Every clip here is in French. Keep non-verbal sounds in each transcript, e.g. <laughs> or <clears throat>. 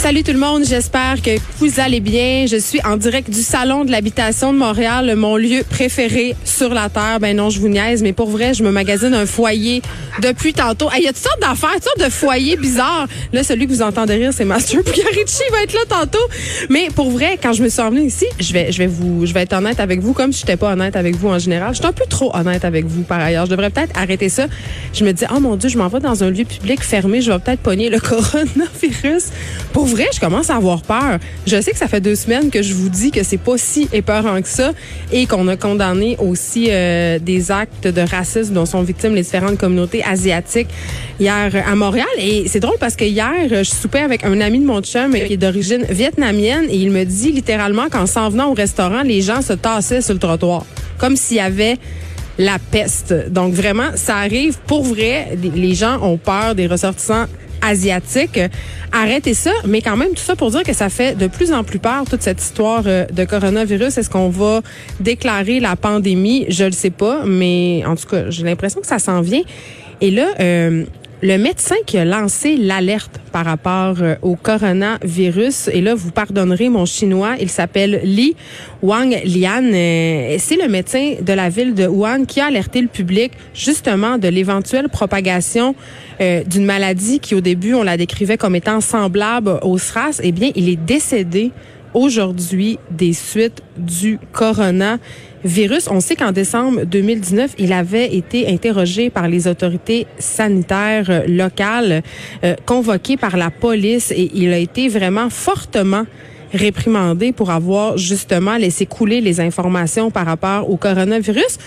Salut tout le monde, j'espère que vous allez bien. Je suis en direct du Salon de l'habitation de Montréal, mon lieu préféré sur la Terre. Ben non, je vous niaise, mais pour vrai, je me magasine un foyer depuis tantôt. Il y a toutes sortes d'affaires, toutes sortes de foyers bizarres. Là, celui que vous entendez rire, c'est Master <laughs> Pugliarici, il va être là tantôt. Mais pour vrai, quand je me suis emmenée ici, je vais, je vais vous, je vais être honnête avec vous, comme si j'étais pas honnête avec vous en général. Je suis un peu trop honnête avec vous par ailleurs. Je devrais peut-être arrêter ça. Je me dis, oh mon Dieu, je m'en vais dans un lieu public fermé, je vais peut-être pogner le <laughs> coronavirus. Pour vrai, je commence à avoir peur. Je sais que ça fait deux semaines que je vous dis que c'est pas si épeurant que ça et qu'on a condamné aussi euh, des actes de racisme dont sont victimes les différentes communautés asiatiques hier à Montréal. Et c'est drôle parce que hier, je soupais avec un ami de mon chum qui est d'origine vietnamienne et il me dit littéralement qu'en s'en venant au restaurant, les gens se tassaient sur le trottoir. Comme s'il y avait la peste. Donc vraiment, ça arrive pour vrai. Les gens ont peur des ressortissants asiatiques. Arrêtez ça, mais quand même tout ça pour dire que ça fait de plus en plus peur toute cette histoire euh, de coronavirus. Est-ce qu'on va déclarer la pandémie? Je le sais pas, mais en tout cas, j'ai l'impression que ça s'en vient. Et là, euh, le médecin qui a lancé l'alerte par rapport euh, au coronavirus, et là, vous pardonnerez mon chinois, il s'appelle Li Wang Lian. Euh, C'est le médecin de la ville de Wuhan qui a alerté le public justement de l'éventuelle propagation euh, d'une maladie qui, au début, on la décrivait comme étant semblable au SRAS. Eh bien, il est décédé aujourd'hui des suites du coronavirus. On sait qu'en décembre 2019, il avait été interrogé par les autorités sanitaires locales, euh, convoqué par la police et il a été vraiment fortement réprimandé pour avoir justement laissé couler les informations par rapport au coronavirus.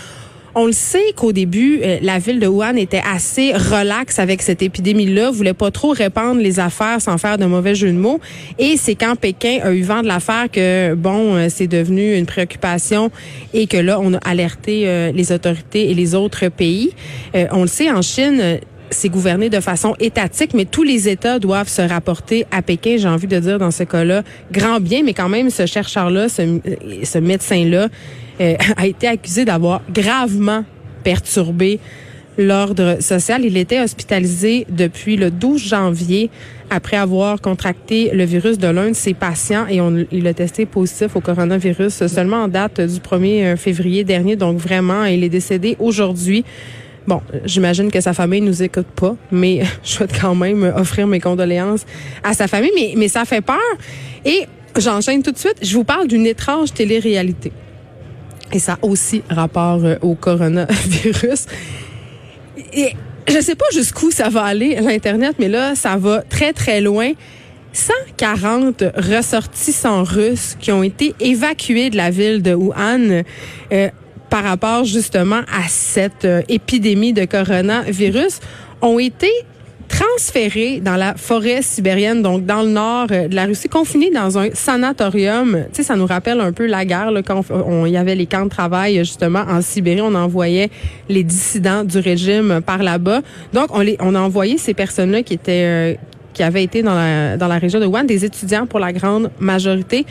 On le sait qu'au début, euh, la ville de Wuhan était assez relaxe avec cette épidémie-là, voulait pas trop répandre les affaires sans faire de mauvais jeu de mots. Et c'est quand Pékin a eu vent de l'affaire que, bon, euh, c'est devenu une préoccupation et que là, on a alerté euh, les autorités et les autres pays. on le sait, en Chine, c'est gouverné de façon étatique, mais tous les États doivent se rapporter à Pékin. J'ai envie de dire dans ce cas-là, grand bien, mais quand même, ce chercheur-là, ce, médecin-là, euh, <laughs> a été accusé d'avoir gravement perturbé l'ordre social. Il était hospitalisé depuis le 12 janvier après avoir contracté le virus de l'un de ses patients et on, il a testé positif au coronavirus seulement en date du 1er février dernier. Donc vraiment, il est décédé aujourd'hui. Bon, j'imagine que sa famille nous écoute pas, mais <laughs> je souhaite quand même offrir mes condoléances à sa famille. Mais, mais ça fait peur. Et j'enchaîne tout de suite. Je vous parle d'une étrange télé-réalité. Et ça a aussi rapport euh, au coronavirus. Et je sais pas jusqu'où ça va aller, l'Internet, mais là, ça va très, très loin. 140 ressortissants russes qui ont été évacués de la ville de Wuhan euh, par rapport justement à cette euh, épidémie de coronavirus ont été transférés dans la forêt sibérienne, donc dans le nord euh, de la Russie, confinés dans un sanatorium. Tu sais, ça nous rappelle un peu la guerre, là, quand il y avait les camps de travail, justement, en Sibérie. On envoyait les dissidents du régime par là-bas. Donc, on, les, on a envoyé ces personnes-là qui étaient... Euh, qui avaient été dans la, dans la région de Wuhan, des étudiants pour la grande majorité.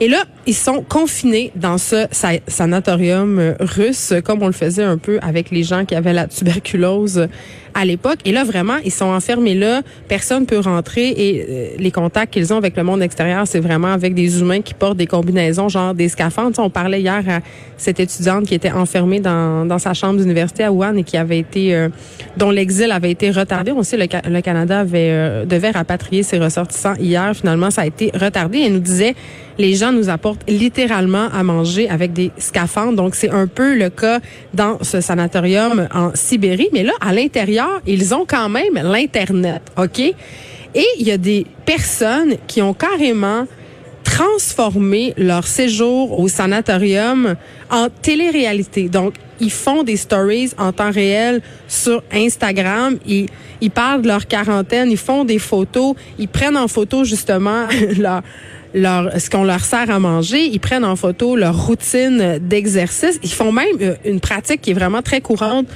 Et là, ils sont confinés dans ce sanatorium russe, comme on le faisait un peu avec les gens qui avaient la tuberculose à l'époque. Et là, vraiment, ils sont enfermés là. Personne peut rentrer et euh, les contacts qu'ils ont avec le monde extérieur, c'est vraiment avec des humains qui portent des combinaisons, genre des scaphandres. On parlait hier à cette étudiante qui était enfermée dans, dans sa chambre d'université à Wuhan et qui avait été, euh, dont l'exil avait été retardé. On sait le, le Canada euh, devait rapatrier ses ressortissants hier. Finalement, ça a été retardé. Elle nous disait, les gens nous apportent littéralement à manger avec des scaphandres. Donc, c'est un peu le cas dans ce sanatorium en Sibérie. Mais là, à l'intérieur, ils ont quand même l'Internet, OK? Et il y a des personnes qui ont carrément transformé leur séjour au sanatorium en télé-réalité. Donc, ils font des stories en temps réel sur Instagram. Ils, parlent de leur quarantaine, ils font des photos, ils prennent en photo justement <laughs> ce qu'on leur sert à manger. Ils prennent en photo leur routine d'exercice. Ils font même euh, une pratique qui est vraiment très courante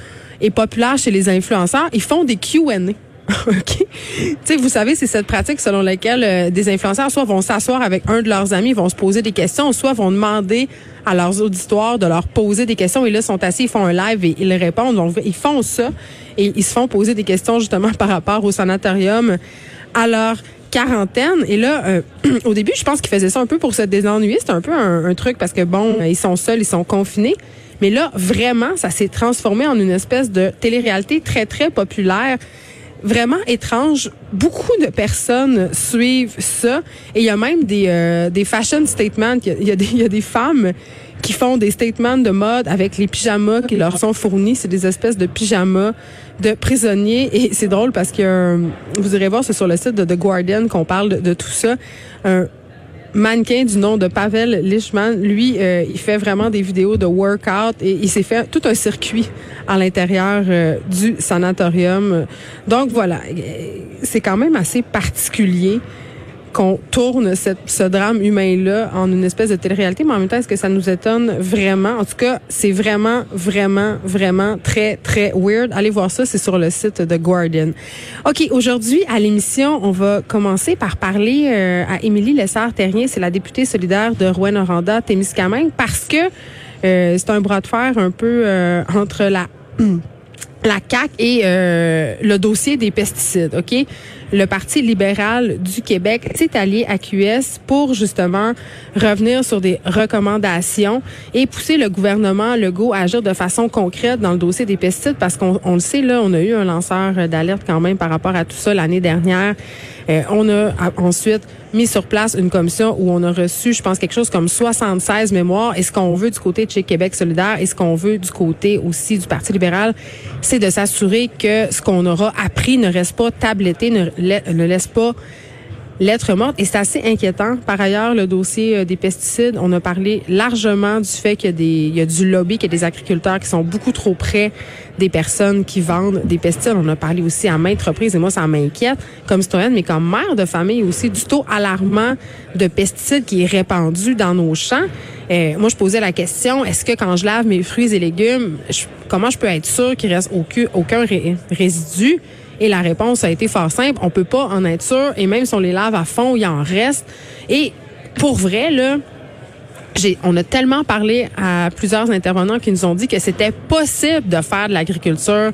et populaire chez les influenceurs. Ils font des Q&A. <laughs> OK? Tu vous savez, c'est cette pratique selon laquelle euh, des influenceurs soit vont s'asseoir avec un de leurs amis, vont se poser des questions, soit vont demander à leurs auditoires de leur poser des questions. Et là, sont assis, ils font un live et ils répondent. Donc, ils font ça et ils se font poser des questions justement par rapport au sanatorium. Alors, quarantaine. Et là, euh, <clears throat> au début, je pense qu'ils faisaient ça un peu pour se désennuyer. C'était un peu un, un, truc parce que, bon, ils sont seuls, ils sont confinés. Mais là, vraiment, ça s'est transformé en une espèce de télé-réalité très, très populaire. Vraiment étrange. Beaucoup de personnes suivent ça. Et il y a même des, euh, des fashion statements. Il y, a des, il y a des femmes qui font des statements de mode avec les pyjamas qui leur sont fournis. C'est des espèces de pyjamas de prisonniers. Et c'est drôle parce que vous irez voir, c'est sur le site de The Guardian qu'on parle de, tout ça. Mannequin du nom de Pavel Lichman, lui, euh, il fait vraiment des vidéos de workout et il s'est fait tout un circuit à l'intérieur euh, du sanatorium. Donc voilà, c'est quand même assez particulier qu'on tourne ce drame humain-là en une espèce de télé-réalité, mais en même temps, est-ce que ça nous étonne vraiment? En tout cas, c'est vraiment, vraiment, vraiment très, très weird. Allez voir ça, c'est sur le site de Guardian. OK, aujourd'hui, à l'émission, on va commencer par parler euh, à Émilie Lessard-Terrien, c'est la députée solidaire de Rouen-Noranda, Témiscamingue, parce que euh, c'est un bras de fer un peu euh, entre la... <clears throat> la CAC et euh, le dossier des pesticides, OK? Le Parti libéral du Québec s'est allié à QS pour justement revenir sur des recommandations et pousser le gouvernement Legault à agir de façon concrète dans le dossier des pesticides parce qu'on on le sait, là, on a eu un lanceur d'alerte quand même par rapport à tout ça l'année dernière. Euh, on a ensuite mis sur place une commission où on a reçu, je pense, quelque chose comme 76 mémoires. Et ce qu'on veut du côté de chez Québec solidaire et ce qu'on veut du côté aussi du Parti libéral, c'est de s'assurer que ce qu'on aura appris ne reste pas tabletté, ne, ne laisse pas lettre morte. Et c'est assez inquiétant. Par ailleurs, le dossier euh, des pesticides, on a parlé largement du fait qu'il y a, des, il y a du lobby, qu'il y a des agriculteurs qui sont beaucoup trop près des personnes qui vendent des pesticides. On a parlé aussi à maintes reprises, et moi, ça m'inquiète comme citoyenne, mais comme mère de famille aussi, du taux alarmant de pesticides qui est répandu dans nos champs. Euh, moi, je posais la question, est-ce que quand je lave mes fruits et légumes, comment je peux être sûr qu'il reste aucun, aucun ré, résidu? Et la réponse a été fort simple. On peut pas en être sûr. Et même si on les lave à fond, il en reste. Et pour vrai, là, on a tellement parlé à plusieurs intervenants qui nous ont dit que c'était possible de faire de l'agriculture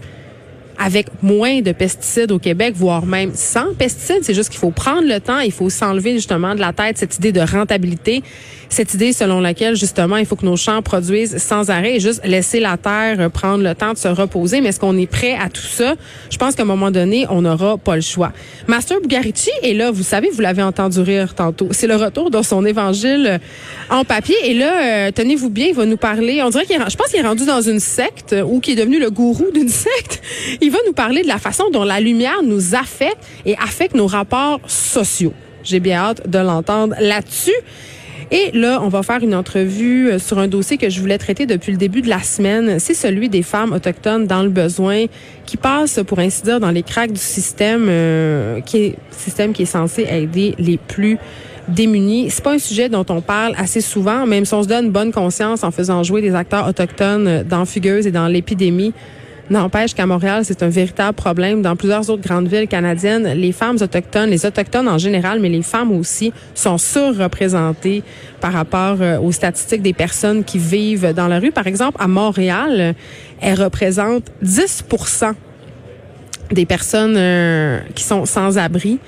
avec moins de pesticides au Québec, voire même sans pesticides. C'est juste qu'il faut prendre le temps, il faut s'enlever justement de la tête cette idée de rentabilité, cette idée selon laquelle justement il faut que nos champs produisent sans arrêt et juste laisser la terre prendre le temps de se reposer. Mais est-ce qu'on est prêt à tout ça? Je pense qu'à un moment donné, on n'aura pas le choix. Master Bugarici est là, vous savez, vous l'avez entendu rire tantôt. C'est le retour dans son évangile en papier. Et là, euh, tenez-vous bien, il va nous parler. On dirait qu'il je pense qu'il est rendu dans une secte ou qu'il est devenu le gourou d'une <laughs> secte. Il va nous parler de la façon dont la lumière nous affecte et affecte nos rapports sociaux. J'ai bien hâte de l'entendre là-dessus. Et là, on va faire une entrevue euh, sur un dossier que je voulais traiter depuis le début de la semaine. C'est celui des femmes autochtones dans le besoin qui passent, pour ainsi dire, dans les cracks du système euh, qui est système qui est censé aider les plus démunis. C'est pas un sujet dont on parle assez souvent, même si on se donne bonne conscience en faisant jouer des acteurs autochtones dans Fugueuse et dans l'épidémie. N'empêche qu'à Montréal, c'est un véritable problème. Dans plusieurs autres grandes villes canadiennes, les femmes autochtones, les autochtones en général, mais les femmes aussi, sont surreprésentées par rapport euh, aux statistiques des personnes qui vivent dans la rue. Par exemple, à Montréal, elles représentent 10% des personnes euh, qui sont sans abri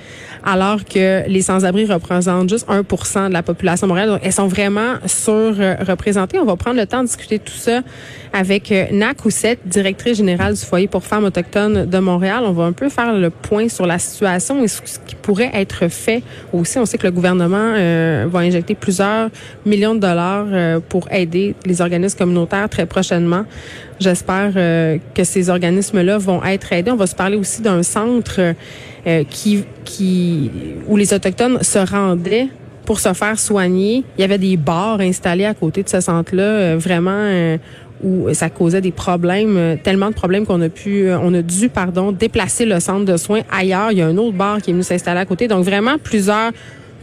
alors que les sans-abri représentent juste 1% de la population montréalaise. Donc, elles sont vraiment surreprésentées. On va prendre le temps de discuter tout ça avec euh, Nac Houssette, directrice générale du foyer pour femmes autochtones de Montréal. On va un peu faire le point sur la situation et ce qui pourrait être fait aussi. On sait que le gouvernement euh, va injecter plusieurs millions de dollars euh, pour aider les organismes communautaires très prochainement. J'espère que ces organismes-là vont être aidés. On va se parler aussi d'un centre qui, qui, où les Autochtones se rendaient pour se faire soigner. Il y avait des bars installés à côté de ce centre-là, vraiment où ça causait des problèmes, euh, tellement de problèmes qu'on a pu, euh, on a dû, pardon, déplacer le centre de soins ailleurs. Il y a un autre bar qui est venu s'installer à côté. Donc vraiment plusieurs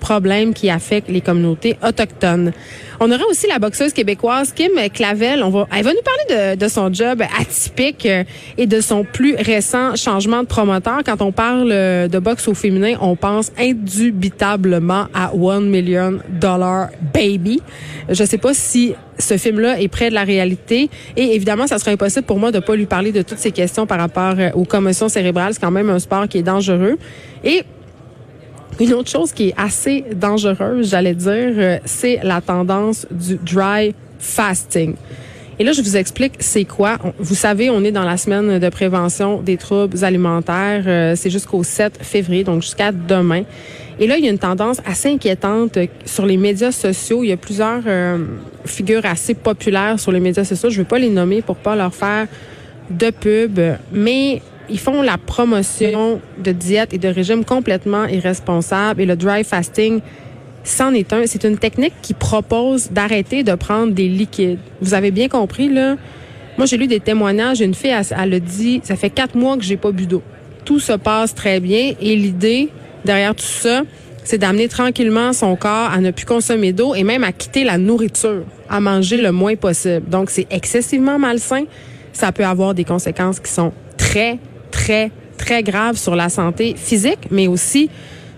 problèmes qui affectent les communautés autochtones. On aura aussi la boxeuse québécoise Kim Clavel. Elle va nous parler de, son job atypique euh, et de son plus récent changement de promoteur. Quand on parle euh, de boxe au féminin, on pense indubitablement à One Million Dollar Baby. Je sais pas si ce film-là est près de la réalité. Et évidemment, ça serait impossible pour moi de pas lui parler de toutes ces questions par rapport euh, aux commotions cérébrales. C'est quand même un sport qui est dangereux. Une autre chose qui est assez dangereuse, j'allais dire, euh, c'est la tendance du dry fasting. Et là, je vous explique c'est quoi. Vous savez, on est dans la semaine de prévention des troubles alimentaires. Euh, c'est jusqu'au 7 février, donc jusqu'à demain. Et là, il y a une tendance assez inquiétante sur les médias sociaux. Il y a plusieurs euh, figures assez populaires sur les médias sociaux. Je ne vais pas les nommer pour pas leur faire de pub, mais ils font la promotion de diète et de régime complètement irresponsable et le dry fasting c'en est un. C'est une technique qui propose d'arrêter de prendre des liquides. Vous avez bien compris, là. Moi, j'ai lu des témoignages. Une fille, elle, elle a dit, ça fait quatre mois que j'ai pas bu d'eau. Tout se passe très bien et l'idée derrière tout ça, c'est d'amener tranquillement son corps à ne plus consommer d'eau et même à quitter la nourriture, à manger le moins possible. Donc, c'est excessivement malsain. Ça peut avoir des conséquences qui sont très, très, très grave sur la santé physique, mais aussi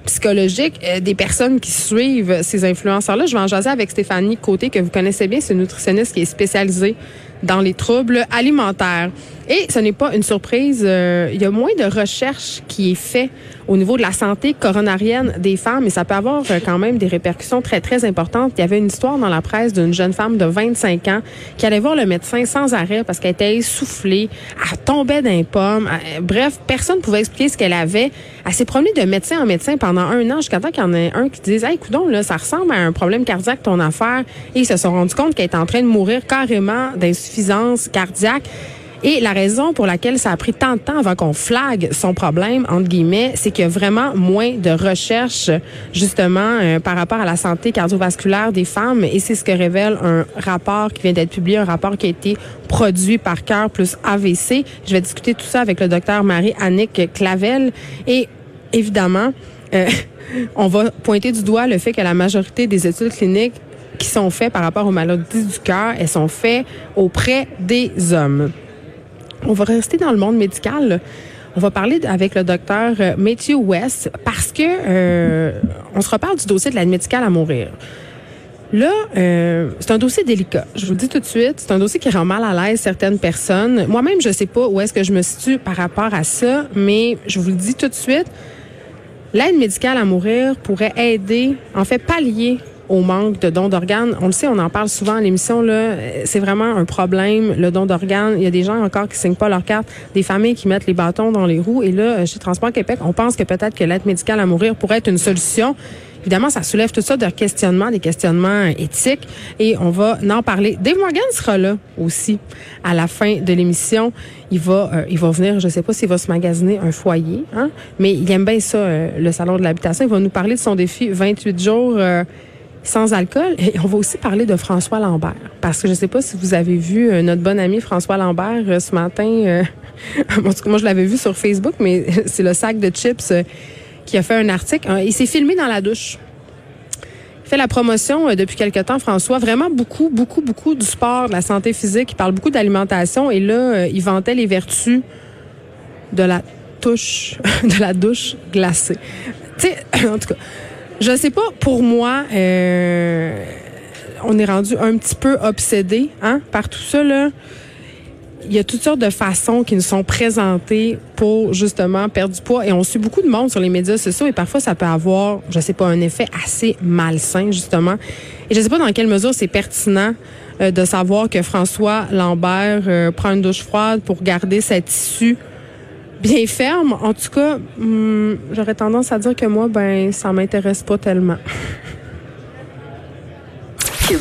psychologique euh, des personnes qui suivent ces influenceurs-là. Je vais en jaser avec Stéphanie Côté, que vous connaissez bien, c'est une nutritionniste qui est spécialisée dans les troubles alimentaires. Et ce n'est pas une surprise, euh, il y a moins de recherches qui est fait au niveau de la santé coronarienne des femmes et ça peut avoir euh, quand même des répercussions très, très importantes. Il y avait une histoire dans la presse d'une jeune femme de 25 ans qui allait voir le médecin sans arrêt parce qu'elle était essoufflée, elle tombait d'un pomme. Euh, bref, personne ne pouvait expliquer ce qu'elle avait. Elle s'est promenée de médecin en médecin pendant un an jusqu'à temps qu'il y en ait un qui dise, hey, coudon, là, ça ressemble à un problème cardiaque, ton affaire. Et ils se sont rendus compte qu'elle était en train de mourir carrément cardiaque. Et la raison pour laquelle ça a pris tant de temps avant qu'on flague son problème, entre guillemets, c'est qu'il y a vraiment moins de recherches, justement, euh, par rapport à la santé cardiovasculaire des femmes. Et c'est ce que révèle un rapport qui vient d'être publié, un rapport qui a été produit par Cœur plus AVC. Je vais discuter tout ça avec le docteur Marie-Annick Clavel. Et évidemment, euh, <laughs> on va pointer du doigt le fait que la majorité des études cliniques qui sont faites par rapport aux maladies du cœur, elles sont faites auprès des hommes. On va rester dans le monde médical. On va parler avec le docteur euh, Matthew West parce que euh, on se reparle du dossier de l'aide médicale à mourir. Là, euh, c'est un dossier délicat. Je vous le dis tout de suite, c'est un dossier qui rend mal à l'aise certaines personnes. Moi-même, je sais pas où est-ce que je me situe par rapport à ça, mais je vous le dis tout de suite, l'aide médicale à mourir pourrait aider, en fait, pallier au manque de dons d'organes. On le sait, on en parle souvent à l'émission. Là, c'est vraiment un problème le don d'organes. Il y a des gens encore qui signent pas leur carte, des familles qui mettent les bâtons dans les roues. Et là, chez Transport Québec, on pense que peut-être que l'aide médicale à mourir pourrait être une solution. Évidemment, ça soulève tout ça de questionnements, des questionnements éthiques, et on va en parler. Dave Morgan sera là aussi à la fin de l'émission. Il va, euh, il va venir, je sais pas s'il va se magasiner un foyer, hein, mais il aime bien ça, euh, le salon de l'habitation. Il va nous parler de son défi 28 jours. Euh, sans alcool. Et on va aussi parler de François Lambert. Parce que je ne sais pas si vous avez vu euh, notre bon ami François Lambert euh, ce matin. Euh, <laughs> moi, je l'avais vu sur Facebook, mais <laughs> c'est le sac de chips qui a fait un article. Il s'est filmé dans la douche. Il fait la promotion depuis quelque temps, François. Vraiment beaucoup, beaucoup, beaucoup du sport, de la santé physique. Il parle beaucoup d'alimentation. Et là, il vantait les vertus de la touche, <laughs> de la douche glacée. Tu sais, <clears throat> en tout cas, je sais pas, pour moi, euh, on est rendu un petit peu obsédé hein, par tout ça. Là. Il y a toutes sortes de façons qui nous sont présentées pour justement perdre du poids et on suit beaucoup de monde sur les médias sociaux et parfois ça peut avoir, je sais pas, un effet assez malsain justement. Et je sais pas dans quelle mesure c'est pertinent euh, de savoir que François Lambert euh, prend une douche froide pour garder sa tissu bien ferme. En tout cas, hum, j'aurais tendance à dire que moi, ben, ça m'intéresse pas tellement. <laughs>